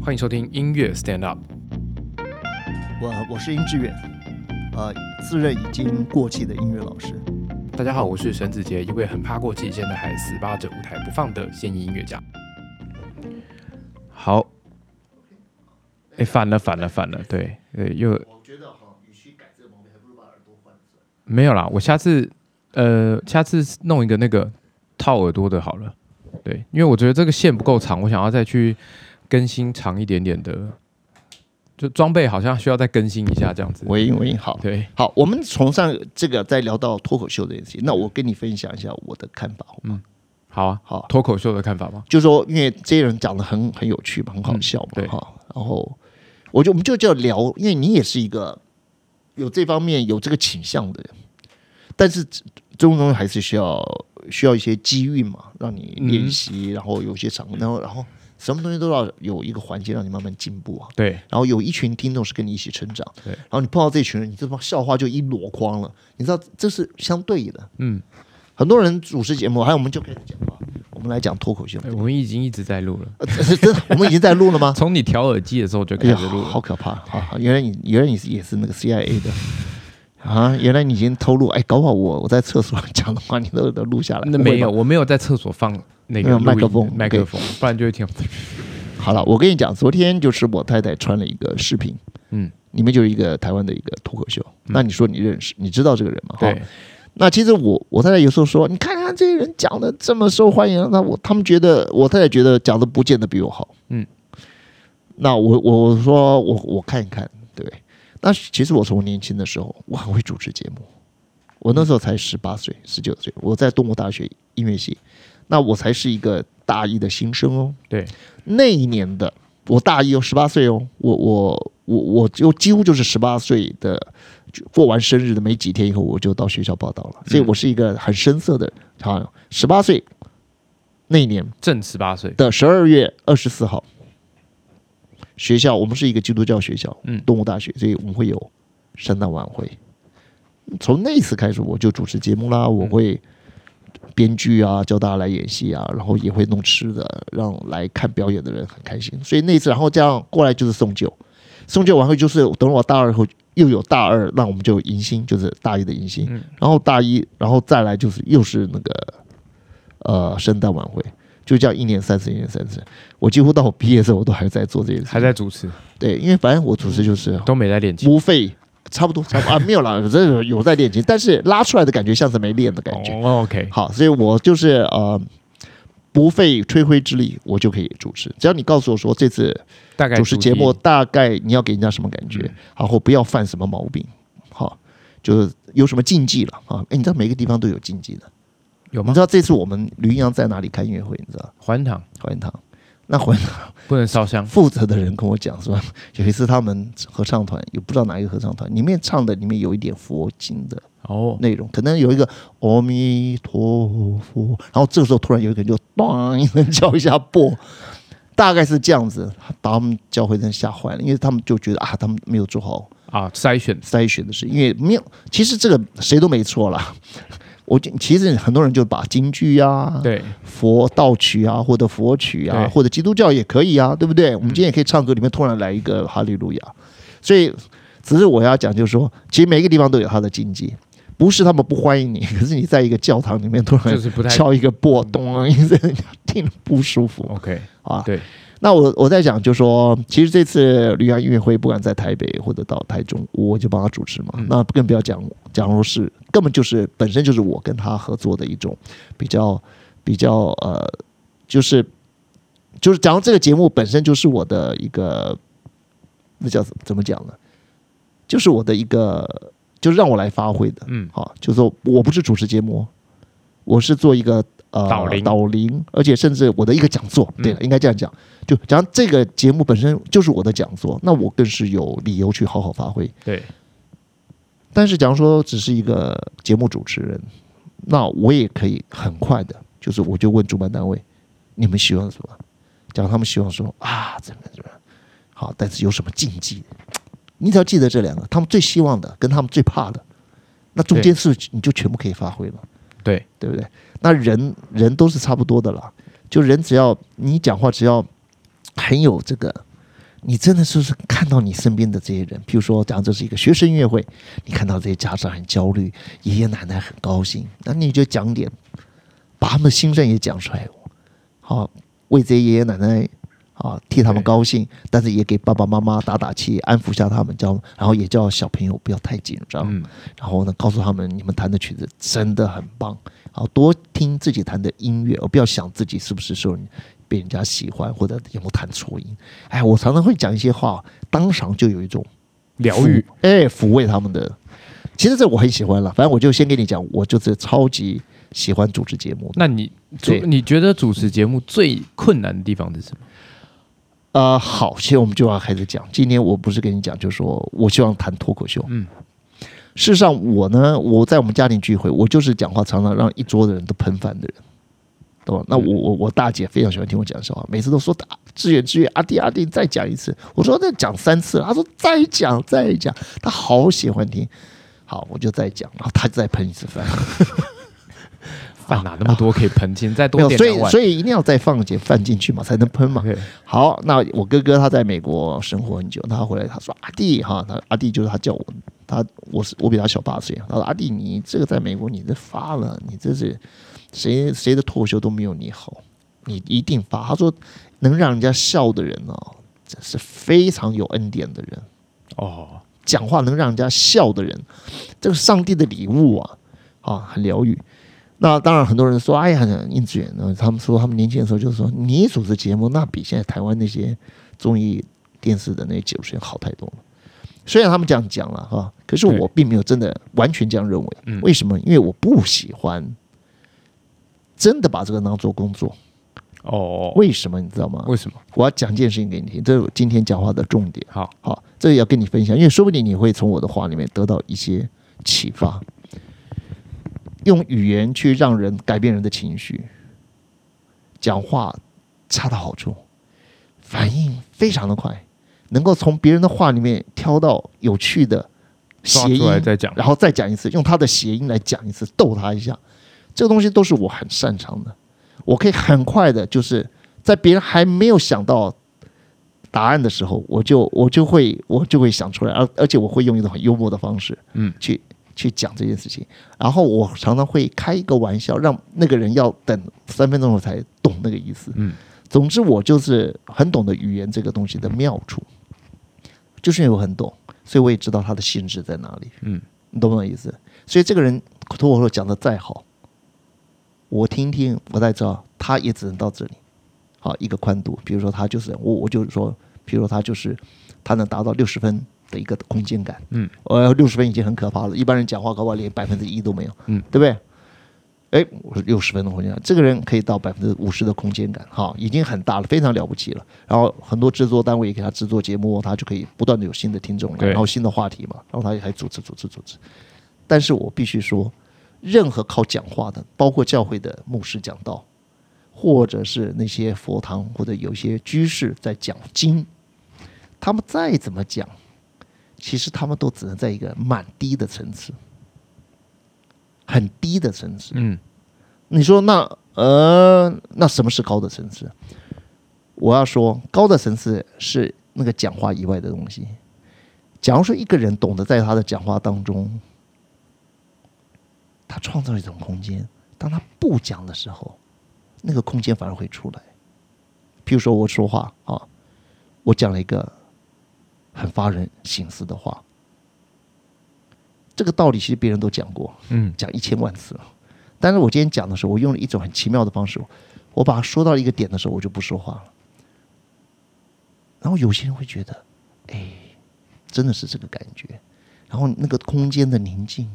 欢迎收听音乐 Stand Up。我我是殷志远，呃，自认已经过气的音乐老师。大家好，我是沈子杰，一位很怕过气，现在还死扒着舞台不放的现役音乐家。好，哎，反了，反了，反了，对，对，又我觉得哈，与其改这个毛病，还不如把耳朵换算。没有啦，我下次呃，下次弄一个那个套耳朵的好了。对，因为我觉得这个线不够长，我想要再去更新长一点点的，就装备好像需要再更新一下这样子。喂喂，好，对，好，我们从上这个再聊到脱口秀这件事情，那我跟你分享一下我的看法，好吗？好啊，好，脱口秀的看法吗？就说因为这些人讲的很很有趣嘛，很好笑嘛，对。哈，然后我就我们就叫聊，因为你也是一个有这方面有这个倾向的人，但是终终还是需要需要一些机遇嘛，让你练习，然后有些场，然后然后什么东西都要有一个环节让你慢慢进步啊。对，然后有一群听众是跟你一起成长，对然后你碰到这群人，你这帮笑话就一箩筐了，你知道这是相对的。嗯，很多人主持节目，还有我们就开始讲话，我们来讲脱口秀。哎我们已经一直在录了，呃真的，我们已经在录了吗？从你调耳机的时候就开始录了。好可怕！好，好原来你原来你是也是那个 CIA 的啊？原来你已经偷录，哎，搞不好我我在厕所讲的话，你都都录下来。那没有，我没有在厕所放那个麦克风麦克风，不然就会听。好了，我跟你讲，昨天就是我太太传了一个视频，嗯，里面就是一个台湾的一个脱口秀。那你说你认识，你知道这个人吗？哈。对，那其实我我太太有时候说，你看看这些人讲的这么受欢迎，那我他们觉得我太太觉得讲的不见得比我好，嗯，那我我我说我我看一看，对？那其实我从年轻的时候我很会主持节目，我那时候才十八岁、十九岁，我在东吴大学音乐系，那我才是一个大一的新生哦，对，那一年的我大一哦，十八岁哦，我我我我就几乎就是十八岁的，就过完生日的没几天以后，我就到学校报道了，所以我是一个很深色的，好，十八岁那一年正十八岁。的十二月二十四号，学校我们是一个基督教学校，嗯。动物大学，所以我们会有圣诞晚会。从那一次开始，我就主持节目啦，我会编剧啊，教大家来演戏啊，然后也会弄吃的，让来看表演的人很开心。所以那次，然后这样过来就是送酒，送酒完会就是等我大二后又有大二，那我们就有迎新，就是大一的迎新，嗯然后大一，然后再来就是又是那个呃圣诞晚会。就这样一年三次，一年三次，我几乎到我毕业的时候，我都还在做这些事。还在主持，对，因为反正我主持就是都没在练琴。不费，差不多，差不多啊，没有啦，这个有在练琴，但是拉出来的感觉像是没练的感觉。哦，OK，好，所以我就是呃，不费吹灰之力，我就可以主持。只要你告诉我说这次大概主持节目大概你要给人家什么感觉，然后不要犯什么毛病，好，就是有什么禁忌了啊？哎，你知道每个地方都有禁忌的。有吗你知？道这次我们吕阳在哪里开音乐会？你知道环堂怀恩堂。那回不能烧香。负责的人跟我讲说，有一次他们合唱团，也不知道哪一个合唱团，里面唱的里面有一点佛经的哦，内容，可能有一个阿弥陀佛，然后这个时候突然有一个人就咚一声叫一下钵，大概是这样子，把他们教会人吓坏了，因为他们就觉得啊，他们没有做好啊，筛选筛选的事，因为没有，其实这个谁都没错啦。我就其实很多人就把京剧啊，对佛道曲啊，或者佛曲啊，或者基督教也可以啊，对不对？我们今天也可以唱歌，里面突然来一个哈利路亚。所以，只是我要讲，就是说，其实每一个地方都有它的禁忌，不是他们不欢迎你，可是你在一个教堂里面突然敲一个钵，咚一声，听了不舒服 OK，啊。对，那我我在讲，就说其实这次绿洋音乐会，不管在台北或者到台中，我就帮他主持嘛。嗯那更不要讲，假如是根本就是本身就是我跟他合作的一种比较比较呃，就是就是假如这个节目本身就是我的一个，那叫怎怎么讲呢？就是我的一个，就是让我来发挥的。嗯，好，就是说我不是主持节目，我是做一个呃导聆导聆，而且甚至我的一个讲座。对了，应该这样讲。就假如这个节目本身就是我的讲座，那我更是有理由去好好发挥。对，但是假如说只是一个节目主持人，那我也可以很快的，就是我就问主办单位，你们希望什么？假如他们希望说啊怎么怎么样，好，但是有什么禁忌？你只要记得这两个，他们最希望的跟他们最怕的，那中间是你就全部可以发挥了，对，对不对？那人人都是差不多的了，就人只要你讲话只要很有这个你真的就是看到你身边的这些人，譬如说，讲这是一个学生音乐会，你看到这些家长很焦虑，爷爷奶奶很高兴，那你就讲点，把他们的心声也讲出来，好，为这些爷爷奶奶啊替他们高兴，但是也给爸爸妈妈打打气，安抚下他们，叫然后也叫小朋友不要太紧张，嗯，然后呢，告诉他们你们弹的曲子真的很棒，好多听自己弹的音乐，而不要想自己是不是受人被人家喜欢或者有没有弹错音。哎，我常常会讲一些话，当场就有一种疗愈抚，哎，抚慰他们的。其实这我很喜欢了，反正我就先跟你讲，我就是超级喜欢主持节目。那你主你觉得主持节目最困难的地方是什么？呃，好，现在我们就要开始讲。今天我不是跟你讲，就是说我希望谈脱口秀。嗯，事实上，我呢，我在我们家庭聚会，我就是讲话常常让一桌的人都喷饭的人，懂吗？那我我我大姐非常喜欢听我讲笑话，每次都说啊志远志远阿弟阿弟再讲一次，我说那讲三次了，她说再讲再讲，她好喜欢听。好，我就再讲，然后她再喷一次饭，饭哪那么多可以喷？请再多点，所以。所以一定要再放一点饭进去嘛，才能喷嘛。好，那我哥哥他在美国生活很久，他回来他说阿弟哈，他阿弟就是他叫我，他我是我比他小八岁，他说阿弟你这个在美国你这发了，你这是谁谁的脱口秀都没有你好，你一定发。他说能让人家笑的人哦，这是非常有恩典的人，哦，讲话能让人家笑的人，这个上帝的礼物啊，啊，很疗愈。那当然，很多人说：“哎呀，殷志远呢？”他们说他们年轻的时候就是说：“你主持节目，那比现在台湾那些综艺电视的那些主持人好太多了。”虽然他们这样讲了哈，可是我并没有真的完全这样认为。嗯为什么？因为我不喜欢真的把这个当做工作。哦，为什么？你知道吗？为什么？我要讲一件事情给你听，这是我今天讲话的重点。好，好，这个要跟你分享，因为说不定你会从我的话里面得到一些启发。用语言去让人改变人的情绪，讲话恰到好处，反应非常的快，能够从别人的话里面挑到有趣的抓谐音，再讲。然后再讲一次，用他的谐音来讲一次，逗他一下。这个东西都是我很擅长的，我可以很快的，就是在别人还没有想到答案的时候，我就我就会我就会想出来，而而且我会用一种很幽默的方式，嗯，去去讲这件事情。然后我常常会开一个玩笑，让那个人要等三分钟我才懂那个意思。嗯，总之我就是很懂得语言这个东西的妙处，就是因为我很懂，所以我也知道它的性质在哪里。嗯，你懂不懂意思？所以这个人脱口秀讲的再好，我听听，我才知道他也只能到这里。好，一个宽度，比如说他就是我，我就是说，比如说他就是他能达到六十分的一个空间感。嗯，呃，六十分已经很可怕了，一般人讲话搞不好连百分之一都没有。嗯，对不对？哎，我说六十分的空间感，这个人可以到百分之五十的空间感，哈，已经很大了，非常了不起了。然后很多制作单位也给他制作节目，他就可以不断的有新的听众来，然后新的话题嘛，然后他也还组织组织组织。但是我必须说，任何靠讲话的，包括教会的牧师讲道，或者是那些佛堂或者有一些居士在讲经，他们再怎么讲，其实他们都只能在一个蛮低的层次，很低的层次。嗯，你说那呃，那什么是高的层次？我要说，高的层次是那个讲话以外的东西。假如说一个人懂得在他的讲话当中，他创造一种空间，当他不讲的时候，那个空间反而会出来。譬如说我说话啊，我讲了一个很发人省思的话，这个道理其实别人都讲过，嗯，讲一千万次了。但是我今天讲的时候，我用了一种很奇妙的方式，我把它说到一个点的时候，我就不说话了。然后有些人会觉得，哎，真的是这个感觉。然后那个空间的宁静，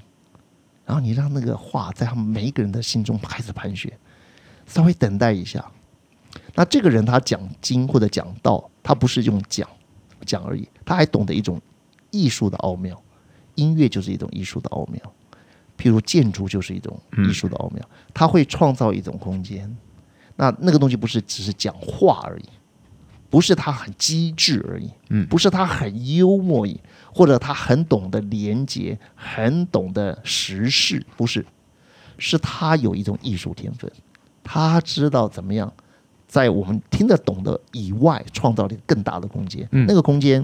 然后你让那个话在他们每一个人的心中开始盘旋，稍微等待一下。那这个人他讲经或者讲道，他不是用讲讲而已，他还懂得一种艺术的奥妙。音乐就是一种艺术的奥妙，譬如建筑就是一种艺术的奥妙，他会创造一种空间。那那个东西不是只是讲话而已，不是他很机智而已，嗯不是他很幽默而已，或者他很懂得廉洁，很懂得时事，不是，是他有一种艺术天分，他知道怎么样在我们听得懂的以外，创造了更大的空间。嗯那个空间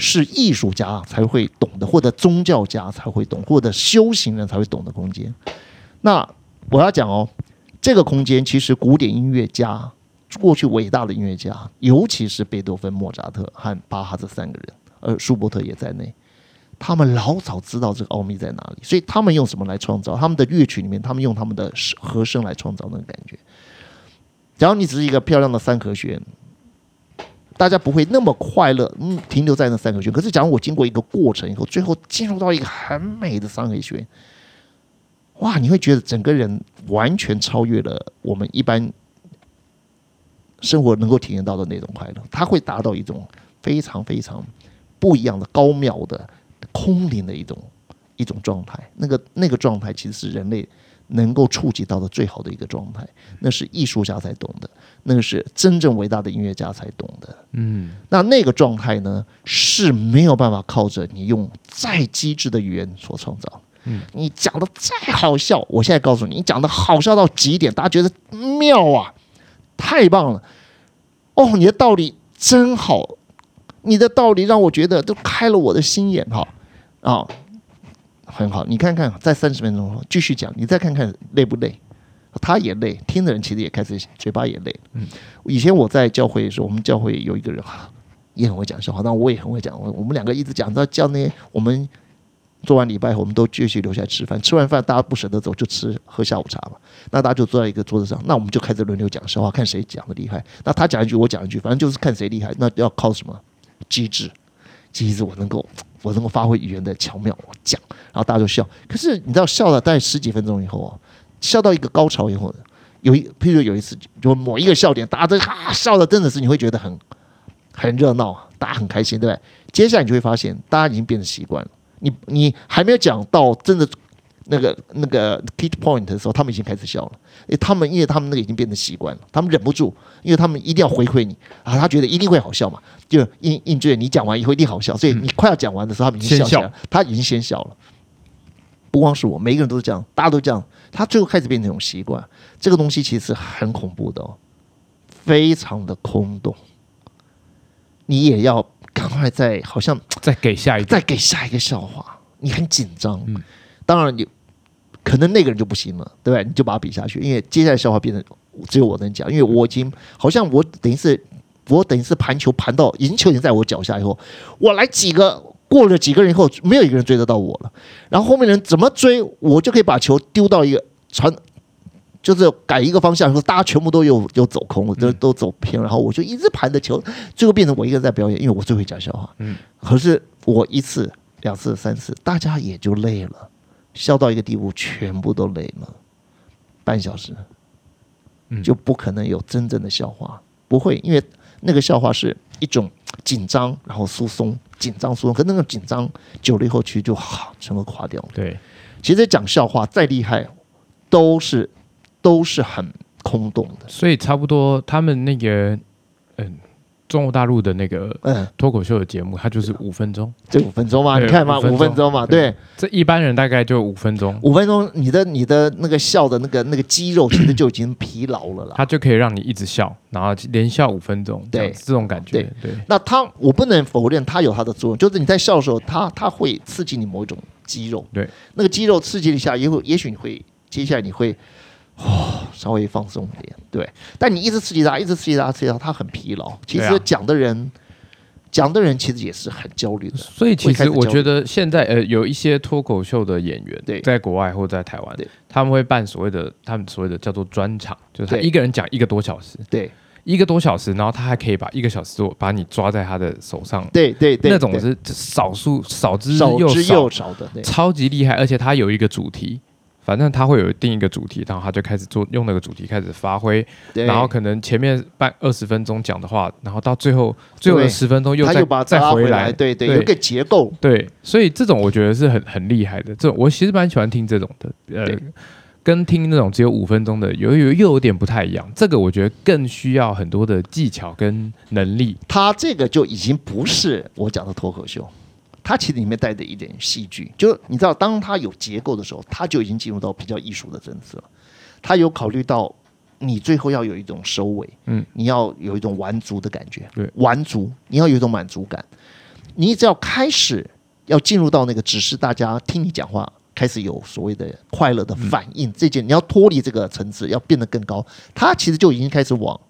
是艺术家才会懂的，或者宗教家才会懂，或者修行人才会懂的空间。那我要讲哦，这个空间其实古典音乐家，过去伟大的音乐家，尤其是贝多芬、莫扎特和巴哈这三个人，而舒伯特也在内。他们老早知道这个奥秘在哪里，所以他们用什么来创造？他们的乐曲里面，他们用他们的和声来创造那个感觉。假如你只是一个漂亮的三和弦，大家不会那么快乐，嗯，停留在那三个圈。可是，假如我经过一个过程以后，最后进入到一个很美的三个圈，哇，你会觉得整个人完全超越了我们一般生活能够体验到的那种快乐。它会达到一种非常非常不一样的高妙的空灵的一种一种状态。那个那个状态其实是人类能够触及到的最好的一个状态。那是艺术家才懂的，那个是真正伟大的音乐家才懂的。嗯，那那个状态呢是没有办法靠着你用再机智的语言所创造。嗯，你讲的再好笑，我现在告诉你，你讲的好笑到极点，大家觉得妙啊，太棒了！哦，你的道理真好，你的道理让我觉得都开了我的心眼哈啊，很好。你看看，在三十分钟后继续讲，你再看看累不累？他也累，听的人其实也开始嘴巴也累。嗯，以前我在教会的时候，我们教会有一个人哈，也很会讲笑话，但我也很会讲。我我们两个一直讲到叫那些我们做完礼拜后，我们都继续留下来吃饭。吃完饭大家不舍得走，就吃喝下午茶嘛。那大家就坐在一个桌子上，那我们就开始轮流讲笑话，看谁讲的厉害。那他讲一句，我讲一句，反正就是看谁厉害。那要靠什么机智？机智，我能够我能够发挥语言的巧妙，我讲，然后大家就笑。可是你知道，笑了大概十几分钟以后啊，笑到一个高潮以后，有一譬如有一次，就某一个笑点，大家都哈笑的，真的是你会觉得很很热闹，大家很开心，对不对？接下来你就会发现，大家已经变得习惯了。你你还没有讲到真的那个那个 key point 的时候，他们已经开始笑了。诶，他们因为他们那个已经变成习惯了，他们忍不住，因为他们一定要回馈你啊，他觉得一定会好笑嘛，就应应对你讲完以后一定好笑，所以你快要讲完的时候，他们已经笑起来了，他已经先笑了。不光是我，每一个人都是这样，大家都这样，他最后开始变成一种习惯。这个东西其实是很恐怖的哦，非常的空洞。你也要赶快再好像再给下一个，再给下一个笑话，你很紧张。嗯当然你可能那个人就不行了，对不对？你就把他比下去，因为接下来笑话变成只有我能讲，因为我已经好像我等于是我等于是盘球盘到赢球已经在我脚下以后，我来几个过了几个人以后，没有一个人追得到我了。然后后面人怎么追，我就可以把球丢到一个传。就是改一个方向，说大家全部都有有走空，都都走偏，然后我就一直盘着球，最后变成我一个人在表演，因为我最会讲笑话。嗯，可是我一次、两次、三次，大家也就累了，笑到一个地步，全部都累了，半小时，嗯就不可能有真正的笑话，不会，因为那个笑话是一种紧张，然后疏松，紧张疏松，可那个紧张久了以后，其实就好，全部垮掉了。对，其实讲笑话再厉害，都是都是很空洞的。所以差不多他们那个嗯，中国大陆的那个嗯，脱口秀的节目，它就是五分钟，这五分钟嘛，你看嘛，五分钟嘛，对。对，这一般人大概就五分钟，五分钟，你的你的那个笑的那个那个肌肉其实就已经疲劳了啦。它就可以让你一直笑，然后连笑五分钟，对。这种感觉，对，那它我不能否认它有它的作用，就是你在笑的时候，它它会刺激你某一种肌肉，对，那个肌肉刺激一下，也会也许你会接下来你会。哦，稍微放松一点，对。但你一直刺激他，一直刺激他，刺激他，他很疲劳。其实讲的人，讲的人其实也是很焦虑的。所以其实我觉得现在呃有一些脱口秀的演员，对在国外或在台湾，他们会办所谓的他们所谓的叫做专场，就是他一个人讲一个多小时，对一个多小时，然后他还可以把一个小时做把你抓在他的手上，对对对，那种是少数少之少之又少的，超级厉害，而且他有一个主题。反正他会有定一个主题，然后他就开始做用那个主题开始发挥，对，然后可能前面半二十分钟讲的话，然后到最后最后的十分钟又再他又把它再回来，对对，对有一个结构，对，所以这种我觉得是很很厉害的。这种我其实蛮喜欢听这种的，呃对，跟听那种只有五分钟的有有又有点不太一样。这个我觉得更需要很多的技巧跟能力。他这个就已经不是我讲的脱口秀，它其实里面带着一点戏剧，就是你知道，当它有结构的时候，它就已经进入到比较艺术的层次了。它有考虑到你最后要有一种收尾，嗯，你要有一种完足的感觉，对，完足，你要有一种满足感。你只要开始要进入到那个，只是大家听你讲话，开始有所谓的快乐的反应，这件你要脱离这个层次，要变得更高，它其实就已经开始往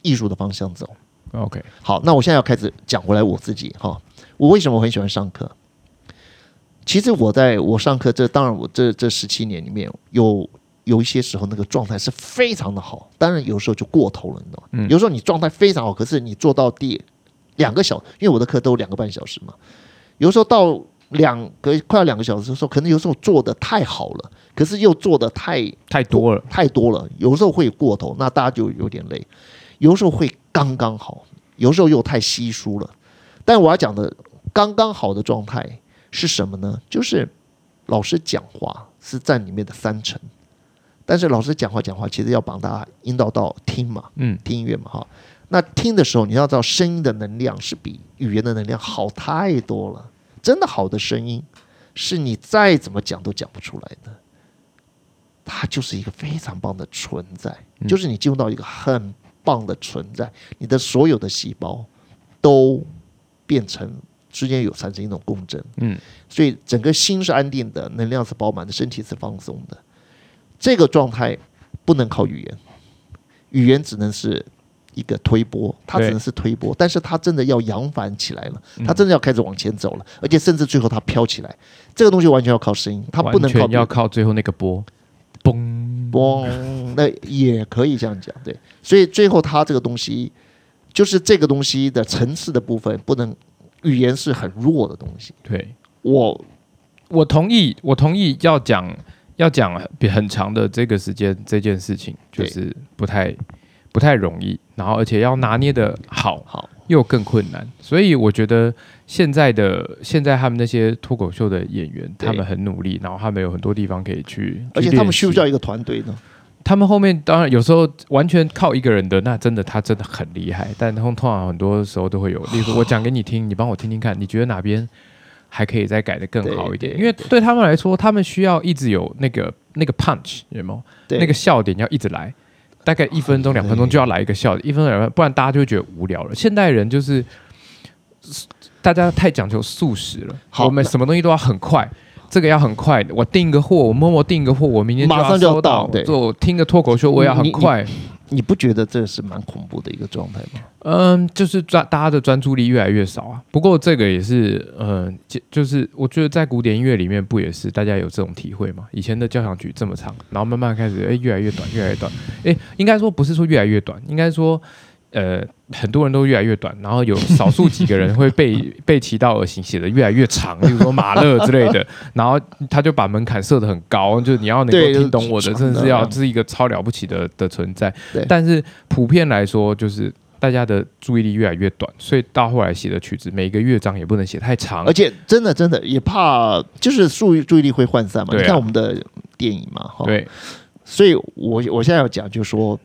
艺术的方向走。OK，好，那我现在要开始讲回来我自己哈，我为什么很喜欢上课？其实我在我上课这当然我这这十七年里面有有一些时候那个状态是非常的好，当然有时候就过头了，你知道吗？嗯有时候你状态非常好，可是你做到第两个小，因为我的课都有两个半小时嘛，有时候到两个快要两个小时的时候，可能有时候做的太好了，可是又做的太太多了，太多了，有时候会过头，那大家就有点累；有时候会刚刚好，有时候又太稀疏了。但我要讲的刚刚好的状态是什么呢？就是老师讲话是占里面的三成，但是老师讲话讲话，其实要帮大家引导到听嘛，嗯，听音乐嘛，哈。那听的时候，你要知道声音的能量是比语言的能量好太多了。真的好的声音，是你再怎么讲都讲不出来的。它就是一个非常棒的存在，嗯就是你进入到一个很棒的存在，你的所有的细胞都变成之间有产生一种共振，嗯，所以整个心是安定的，能量是饱满的，身体是放松的。这个状态不能靠语言，语言只能是一个推波，它只能是推波，但是它真的要扬帆起来了，嗯。它真的要开始往前走了，而且甚至最后它飘起来，这个东西完全要靠声音，它不能完全要靠最后那个波，嘣，嘣，那也可以这样讲，对。所以最后它这个东西，就是这个东西的层次的部分，不能语言是很弱的东西。对，我我同意，我同意要讲要讲比很长的这个时间这件事情，就是不太不太容易，然后而且要拿捏的好，好，又更困难，所以我觉得现在的现在他们那些脱口秀的演员，他们很努力，然后他们有很多地方可以去，而且他们需不需要一个团队呢？他们后面当然有时候完全靠一个人的，那真的他真的很厉害。但通通常很多时候都会有，例如我讲给你听，你帮我听听看，你觉得哪边还可以再改的更好一点？因为对他们来说，他们需要一直有那个那个 punch，有没有？对，那个笑点要一直来，大概一分钟、两分钟就要来一个笑点，一分钟两分钟，不然大家就会觉得无聊了。现代人就是大家太讲究速食了，好我们什么东西都要很快。这个要很快，我订个货，我默默订个货，我明天马上就要收到。对做听个脱口秀，我也要很快。你不觉得这是蛮恐怖的一个状态吗？嗯，就是专大家的专注力越来越少啊。不过这个也是，嗯，就就是我觉得在古典音乐里面不也是大家有这种体会吗？以前的交响曲这么长，然后慢慢开始，哎，越来越短，越来越短。哎，应该说不是说越来越短，应该说，呃，很多人都越来越短，然后有少数几个人会被 被其道而行，写的越来越长，比如说马勒之类的，然后他就把门槛设得很高，就是你要能够听懂我的，就是真的是要这是一个超了不起的的存在。但是普遍来说，就是大家的注意力越来越短，所以到后来写的曲子，每个乐章也不能写太长而。且真的真的也怕，就是注意注意力会涣散嘛。你看我们的电影嘛，哈，对，所以我我现在要讲，就是说，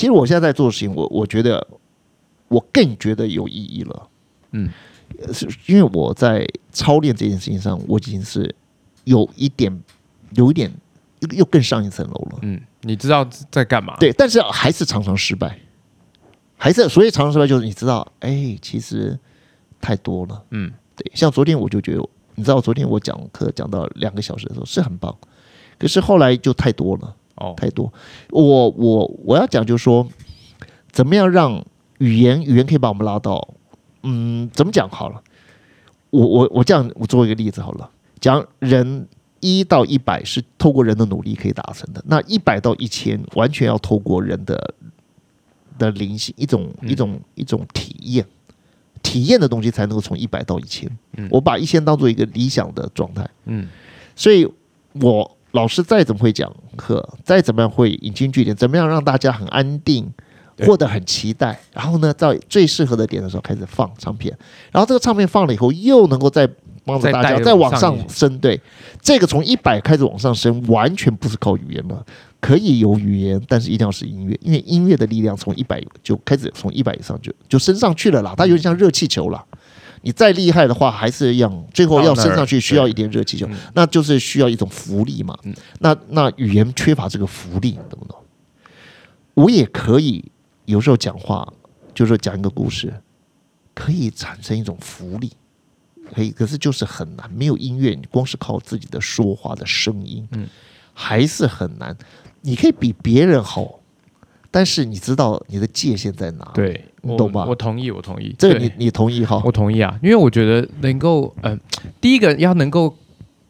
其实我现在在做的事情，我我觉得我更觉得有意义了。嗯呃，是因为我在操练这件事情上，我已经是有一点，有一点又又更上一层楼了。嗯，你知道在干嘛？对，但是还是常常失败，还是所以常常失败就是你知道，哎，其实太多了。嗯对，像昨天我就觉得，你知道，昨天我讲课讲到两个小时的时候是很棒，可是后来就太多了。哦，太多。我我我要讲就是说，怎么样让语言语言可以把我们拉到，嗯，怎么讲好了？我我我这样，我做一个例子好了，讲人一到一百是透过人的努力可以达成的，那一百到一千完全要透过人的的灵性，一种嗯。一种一种体验。体验的东西才能够从一百到一千、嗯。我把一千当做一个理想的状态，嗯。所以我老师再怎么会讲课，再怎么样会引经据典，怎么样让大家很安定，过得很期待，然后呢，在最适合的点的时候开始放唱片，然后这个唱片放了以后，又能够再帮着大家再往往上上升。对，这个从一百开始往上升，完全不是靠语言了。可以有语言，但是一定要是音乐，因为音乐的力量从一百就开始从一百以上就就升上去了啦，它有点像热气球啦。你再厉害的话，还是一样，最后要升上去需要一点热气球嗯，那就是需要一种浮力嘛。嗯那那语言缺乏这个浮力，懂不懂？我也可以有时候讲话，就是讲一个故事，可以产生一种福利，可以，可是就是很难，没有音乐，你光是靠自己的说话的声音，嗯，还是很难。你可以比别人好，但是你知道你的界限在哪？，对，我你懂吧我同意，我同意。这个你你同意哈？我同意啊，因为我觉得能够，嗯、第一个要能够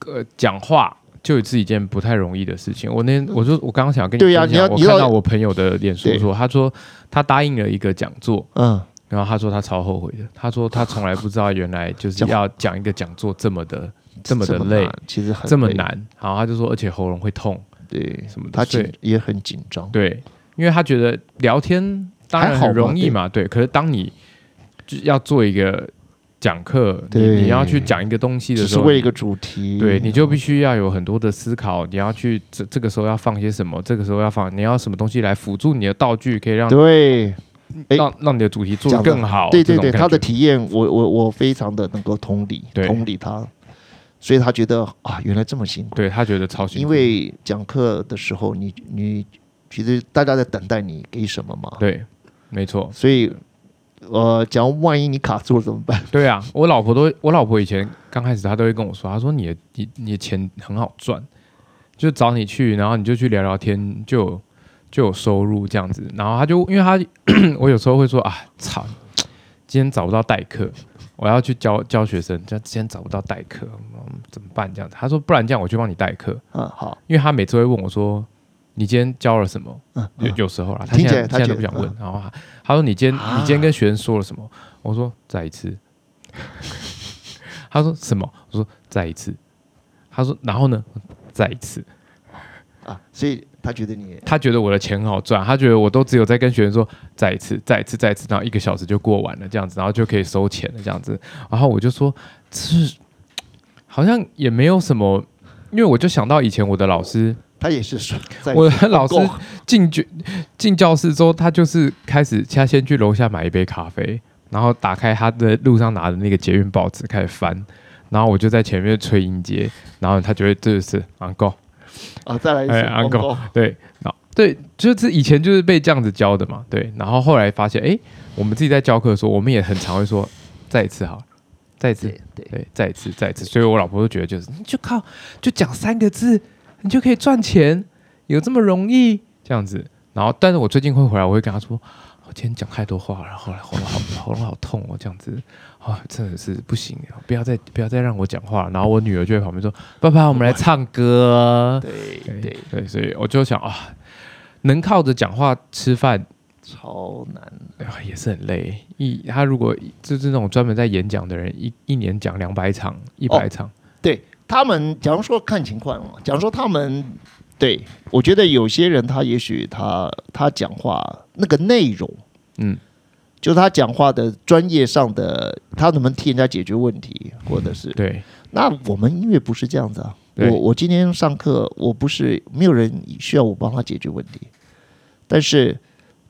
呃讲话，就是一件不太容易的事情。我那天我说我刚刚想跟你对呀分享，我看到我朋友的脸书说，他说他答应了一个讲座，嗯，然后他说他超后悔的，他说他从来不知道原来就是要讲一个讲座这么的这么的累，其实很，这么难。然后他就说，而且喉咙会痛对，什么的，他紧也很紧张，对，因为他觉得聊天当然很容易嘛，对。可是当你就要做一个讲课，你要去讲一个东西的时候，是为一个主题，对，你就必须要有很多的思考，你要去这这个时候要放些什么，这个时候要放，你要什么东西来辅助你的道具，可以让对。哎让让你的主题做得更好。对对对，他的体验，我我我非常的能够同理，同理他，所以他觉得啊，原来这么辛苦。对他觉得超辛苦，因为讲课的时候，你你其实大家在等待你给什么嘛，对，没错，所以呃，假如万一你卡住了怎么办？对啊，我老婆都，我老婆以前刚开始她都会跟我说，她说你的你你的钱很好赚，就找你去，然后你就去聊聊天，就就有收入这样子。然后她就因为她 我有时候会说啊，操，今天找不到代课，我要去教教学生，这今天找不到代课，嗯，怎么办？这样子，她说不然这样我去帮你代课，嗯，好，因为她每次会问我说。你今天教了什么？嗯，有嗯有时候啦，他现在他现在都不想问。然后他他说：“你今天、啊你今天跟学生说了什么？”我说：“再一次。”他说：“什么？”我说：“再一次。”他说：“然后呢？再一次。啊，所以他觉得你”他觉得我的钱很好赚，他觉得我都只有在跟学生说“再一次，再一次，再一次”，然后一个小时就过完了这样子，然后就可以收钱了这样子。然后我就说：“是好像也没有什么。”因为我就想到以前我的老师，他也是说，我的老师进去进教室之后，他就是开始，他先去楼下买一杯咖啡，然后打开他的路上拿的那个捷运报纸开始翻，然后我就在前面吹音阶，然后他就会这就是 uncle，啊，再来一次哎，uncle。广告对，然后对，就是以前就是被这样子教的嘛，对，然后后来发现，哎，我们自己在教课的时候，我们也很常会说再一次好了，再一次，对，再一次，再一次，所以我老婆都觉得就是，就靠就讲三个字，你就可以赚钱，有这么容易这样子。然后，但是我最近会回来，我会跟他说，我今天讲太多话了，然后后来喉咙好喉咙好痛哦，这样子啊，真的是不行，不要再不要再让我讲话。然后我女儿就在旁边说，爸爸，我们来唱歌。对对对，对，所以我就想啊，能靠着讲话吃饭。超难。也是很累，一他如果就是那种专门在演讲的人，一一年讲两百场、一百场，对他们，假如说看情况哦，假如说他们，对我觉得有些人他也许他他讲话那个内容，嗯，就是他讲话的专业上的，他能不能替人家解决问题，或者是对那我们音乐不是这样子啊。我我今天上课，我不是没有人需要我帮他解决问题，但是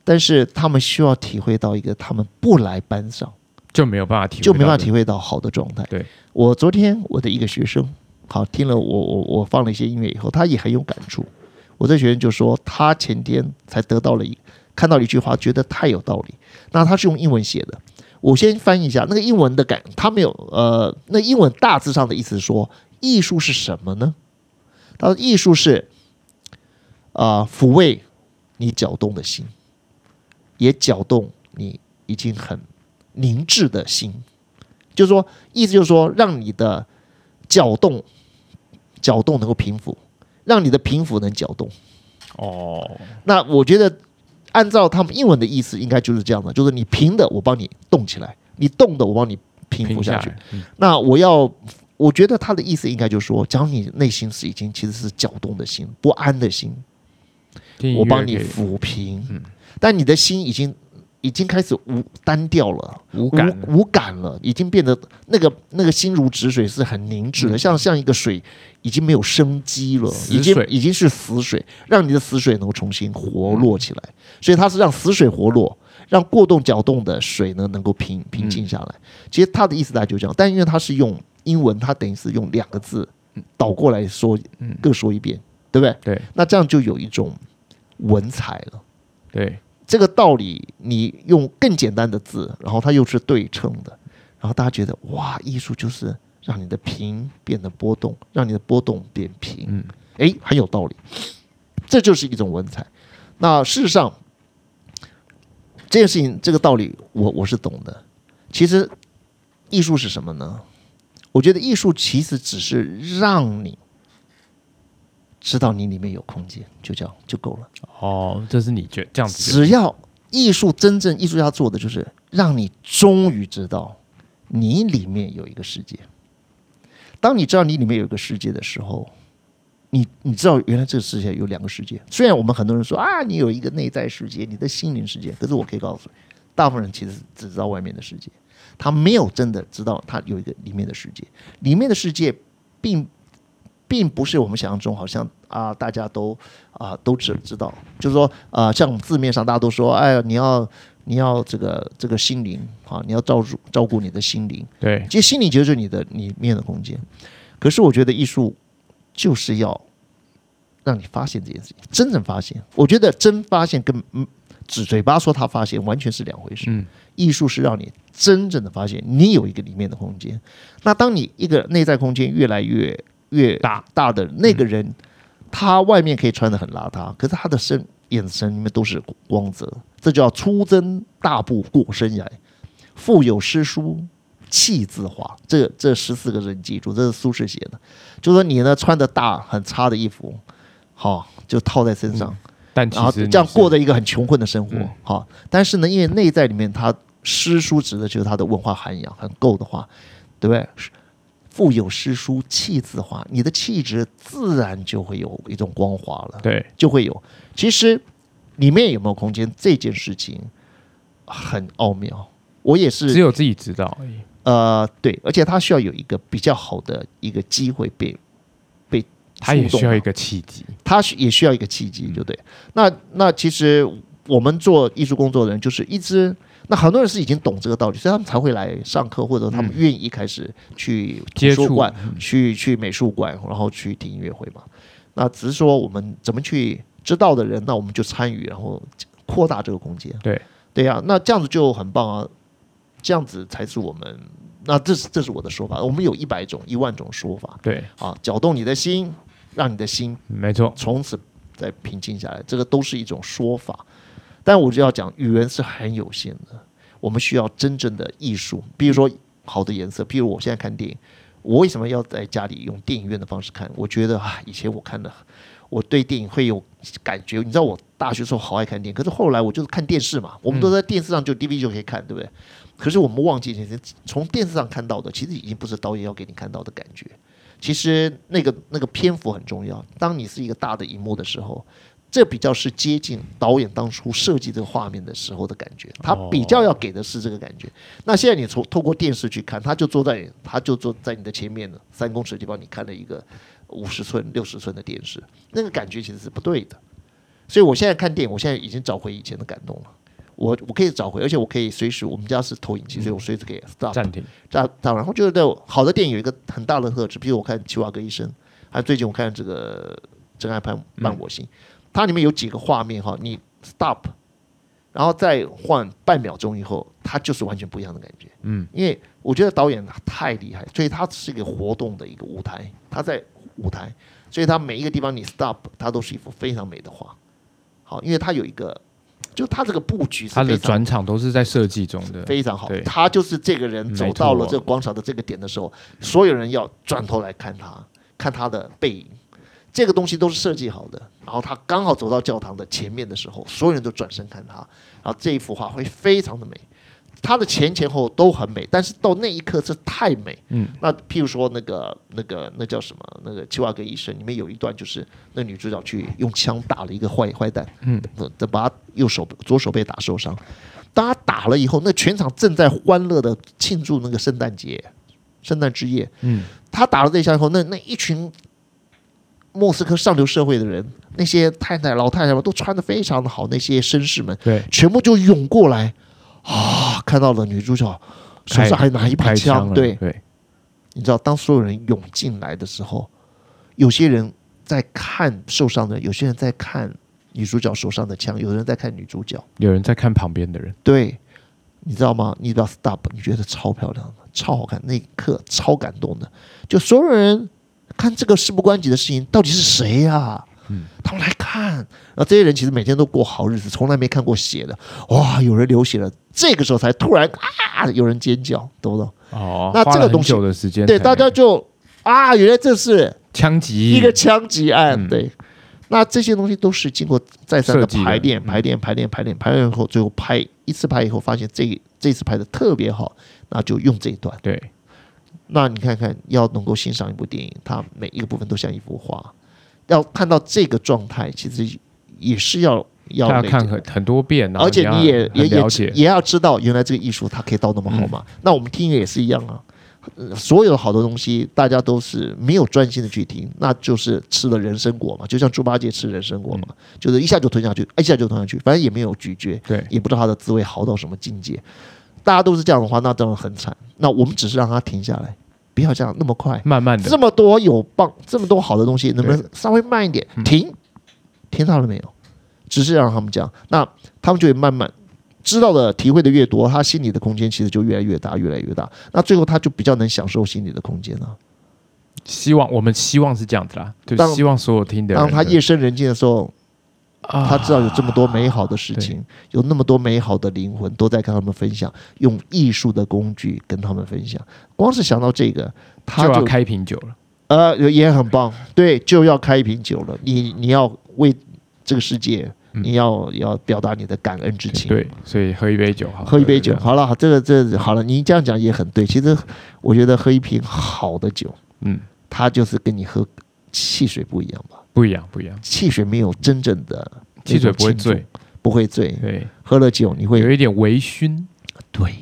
但是他们需要体会到一个他们不来班上。就没有办法体会，就没办法体。会到好的状态。对我昨天我的一个学生，好听了我我我放了一些音乐以后，他也很有感触。我这学生就说，他前天才得到了一看到了一句话，觉得太有道理。那他是用英文写的，我先翻译一下那个英文的感，他没有呃，那英文大致上的意思是说，艺术是什么呢？他说艺术是啊、抚慰你搅动的心，也搅动你已经很凝滞的心，就是说，意思就是说，让你的搅动搅动能够平复，让你的平复能搅动。哦，那我觉得，按照他们英文的意思，应该就是这样的，就是你平的我帮你动起来，你动的我帮你平复下去。下，嗯。那我要，我觉得他的意思应该就是说，假如你内心是已经其实是搅动的心、不安的心，我帮你抚平，嗯。但你的心已经已经开始无单调了。无感，无无感了，已经变得那个那个心如止水，是很凝滞的，嗯像像一个水已经没有生机了，死已经水已经是死水，让你的死水能够重新活络起来。嗯所以它是让死水活络，让过动搅动的水呢能够平平静下来。其实它的意思大概就这样，但因为它是用英文，它等于是用两个字倒过来说嗯，各说一遍，对不对？对，那这样就有一种文采了。对，这个道理你用更简单的字，然后它又是对称的，然后大家觉得哇，艺术就是让你的平变得波动，让你的波动变平，嗯，诶，很有道理，这就是一种文采。那事实上，这件事情这个道理我我是懂的。其实艺术是什么呢？我觉得艺术其实只是让你知道你里面有空间，就这样就够了。哦，这是你觉这样子，只要艺术真正艺术家做的就是让你终于知道你里面有一个世界。当你知道你里面有一个世界的时候，你你知道原来这个世界有两个世界。虽然我们很多人说啊，你有一个内在世界，你的心灵世界，可是我可以告诉你，大部分人其实只知道外面的世界，他没有真的知道他有一个里面的世界。里面的世界并并不是我们想象中好像啊，大家都啊都只知道，就是说啊，像字面上大家都说，哎呀，你要你要这个这个心灵啊，你要照顾照顾你的心灵。对，其实心灵就是你的里面的空间。可是我觉得艺术就是要让你发现这件事情，真正发现。我觉得真发现跟嗯只嘴巴说他发现完全是两回事。嗯，艺术是让你真正的发现你有一个里面的空间。那当你一个内在空间越来越越大大的那个人，他外面可以穿的很邋遢，可是他的身眼神里面都是光泽，这叫粗增大步过生涯，腹有诗书气自华。这这十四个字你记住，这是苏轼写的。就说你呢穿的大很差的衣服，好、就套在身上，但其这样过着一个很穷困的生活嗯，好、但是呢，因为内在里面他诗书指的就是他的文化涵养很够的话，对不对？腹有诗书气自华，你的气质自然就会有一种光华了，对，就会有。其实里面有没有空间这件事情很奥妙，我也是只有自己知道而已。呃对，而且他需要有一个比较好的一个机会被被他也需要一个契机，他需也需要一个契机，对不对。那那其实我们做艺术工作的人，就是一直那很多人是已经懂这个道理，所以他们才会来上课，或者他们愿意开始去图书馆、去去美术馆，然后去听音乐会嘛。那只是说我们怎么去知道的人，那我们就参与，然后扩大这个空间。对对呀、那这样子就很棒啊，这样子才是我们。那这是这是我的说法，我们有一百种、一万种说法对，啊，搅动你的心，让你的心没错，从此再平静下来，这个都是一种说法。但我就要讲，语言是很有限的，我们需要真正的艺术，比如说好的颜色，比如我现在看电影，我为什么要在家里用电影院的方式看？我觉得啊，以前我看的，我对电影会有感觉。你知道我大学时候好爱看电影，可是后来我就是看电视嘛，我们都在电视上就 DVD 就可以看，对不对？可是我们忘记，其实从电视上看到的，其实已经不是导演要给你看到的感觉。其实那个那个篇幅很重要。当你是一个大的荧幕的时候，这比较是接近导演当初设计这个画面的时候的感觉。他比较要给的是这个感觉。那现在你从透过电视去看，他就坐在他就坐在你的前面的三公尺的地方，你看了一个五十寸、六十寸的电视，那个感觉其实是不对的。所以我现在看电影，我现在已经找回以前的感动了。我我可以找回，而且我可以随时，我们家是投影机，所以我随时可以 stop 然，我觉得好的电影有一个很大的特质，比如我看《奇瓦格医生》，还有最近我看这个《真爱伴伴我心》，它里面有几个画面哈，你 stop，然后再换半秒钟以后，它就是完全不一样的感觉。嗯，因为我觉得导演太厉害，所以它是一个活动的一个舞台，它在舞台，所以它每一个地方你 stop，它都是一幅非常美的画。好，因为它有一个，就它这个布局是他的转场都是在设计中的，非常好对。他就是这个人走到了这个广场的这个点的时候，所有人要转头来看他，看他的背影。这个东西都是设计好的，然后他刚好走到教堂的前面的时候，所有人都转身看他，然后这一幅画会非常的美。他的前前后都很美，但是到那一刻是太美。嗯，那譬如说那个那个那叫什么？那个《七瓦格医生》里面有一段，就是那女主角去用枪打了一个坏坏蛋，嗯，的把他右手左手被打受伤。当他打了以后，那全场正在欢乐的庆祝那个圣诞节、圣诞之夜。嗯，他打了这一枪以后，那那一群莫斯科上流社会的人，那些太太、老太太们都穿的非常的好，那些绅士们对，全部就涌过来啊！看到了女主角手上还拿一把开枪，对，对，你知道，当所有人涌进来的时候，有些人在看受伤的人，有些人在看女主角手上的枪，有人在看女主角。有人在看旁边的人，对，你知道吗？你知道 stop，你觉得超漂亮的，超好看，那一刻超感动的。就所有人看这个事不关己的事情，到底是谁呀、嗯他们来看，然后这些人其实每天都过好日子，从来没看过血的。哇，有人流血了，这个时候才突然啊，有人尖叫，懂不懂？哦，那这个东西久的时间对，大家就啊，原来这是枪击一个枪击案，嗯对。那这些东西都是经过再三的排练、嗯排练、排练、排练，排练以后，最后拍一次拍以后，发现这这次拍的特别好，那就用这一段。对那你看看，要能够欣赏一部电影，它每一个部分都像一幅画，要看到这个状态，其实也是要要要看很很多遍，而且你也也也也要知道，原来这个艺术它可以到那么好嘛。那我们听音乐也是一样啊。呃所有好多东西，大家都是没有专心的去听，那就是吃了人参果嘛，就像猪八戒吃人参果嘛，就是一下就吞下去，一下就吞下去，反正也没有咀嚼，对也不知道它的滋味好到什么境界。大家都是这样的话，那当然很惨。那我们只是让它停下来，不要这样那么快。慢慢的这么多有棒，这么多好的东西，能不能稍微慢一点？嗯停，听到了没有？只是让他们讲，那他们就会慢慢知道的、体会的越多，他心里的空间其实就越来越大，越来越大。那最后他就比较能享受心里的空间了。希望我们希望是这样子啦，就希望所有听的人当他夜深人静的时候，啊他知道有这么多美好的事情，有那么多美好的灵魂都在跟他们分享，用艺术的工具跟他们分享。光是想到这个，他就就要开瓶酒了，呃，也很棒，对，就要开一瓶酒了。你你要为这个世界，嗯你要要表达你的感恩之情。，对，所以喝一杯酒好，喝一杯酒，好了，这个这好了，你这样讲也很对。其实我觉得喝一瓶好的酒，嗯，它就是跟你喝汽水不一样吧？不一样不一样，汽水没有真正的汽水不会醉，，不会醉。对，喝了酒你会有一点微醺，对，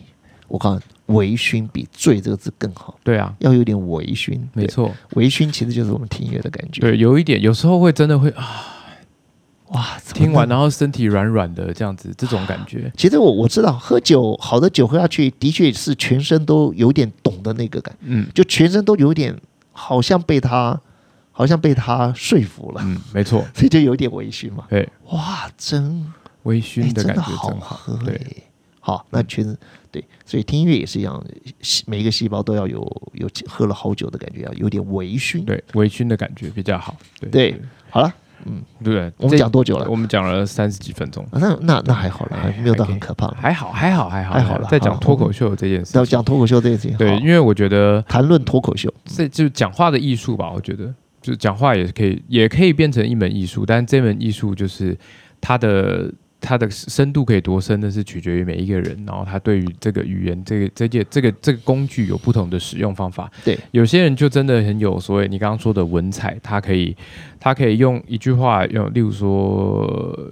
我告诉你，微醺比醉这个字更好，对啊，要有点微醺。对，没错，微醺其实就是我们听音乐的感觉。对，有一点，有时候会真的会啊，哇，听完然后身体软软的这样子，这种感觉，其实我我知道，喝酒好的酒喝下去，的确是全身都有点懂的那个感，嗯。就全身都有点好像被他，好像被他说服了，嗯，没错，所以就有点微醺嘛。对，哇，真微哎，醺的感觉真的好喝。好，那全身对，所以听音乐也是一样，细每一个细胞都要有有喝了好久的感觉，要有点微醺。对，微醺的感觉比较好，对。对好了，嗯。对，我们讲多久了？我们讲了三十几分钟，啊那那那还好了，还没有到很可怕。还好还好还好还好了在讲脱口秀这件事情，要讲脱口秀这件事情，对，因为我觉得谈论脱口秀，这就是讲话的艺术吧，我觉得就讲话也可以，也可以变成一门艺术，但这门艺术就是它的它的深度可以多深，那是取决于每一个人，然后他对于这个语言、这个这件、这个这个工具有不同的使用方法。对，有些人就真的很有所谓你刚刚说的文采，他可以他可以用一句话，用例如说呃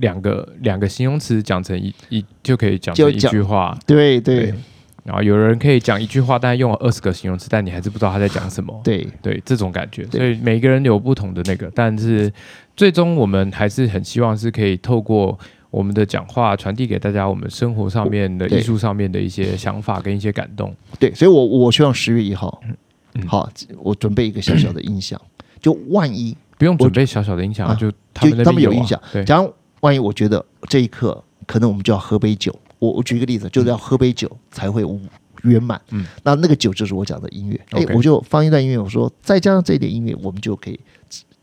两个两个形容词讲成一一就可以讲成一句话，对对。对然后有人可以讲一句话，但用了二十个形容词，但你还是不知道他在讲什么。对。对这种感觉，所以每个人有不同的那个，但是最终我们还是很希望是可以透过我们的讲话传递给大家我们生活上面的艺术上面的一些想法跟一些感动。对，所以我我希望十月一号，嗯。好，我准备一个小小的音响，就万一不用准备小小的音响就他们就那边啊他们有音响，对，假如万一我觉得这一刻可能我们就要喝杯酒，我我举一个例子，就是要喝杯酒才会圆满。嗯，那那个酒就是我讲的音乐，哎我就放一段音乐，我说再加上这一点音乐，我们就可以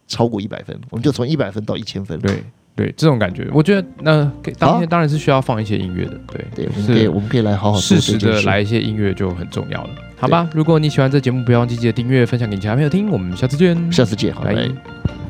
超过一百分，我们就从一百分到一千分。对对，这种感觉，我觉得那给当天当然是需要放一些音乐的，对对，我们可以我们可以来好好做适时。的来一些音乐就很重要了，好吧？如果你喜欢这节目，不要忘记记得订阅、分享给你其他朋友听，我们下次见，下次见，好，拜。拜。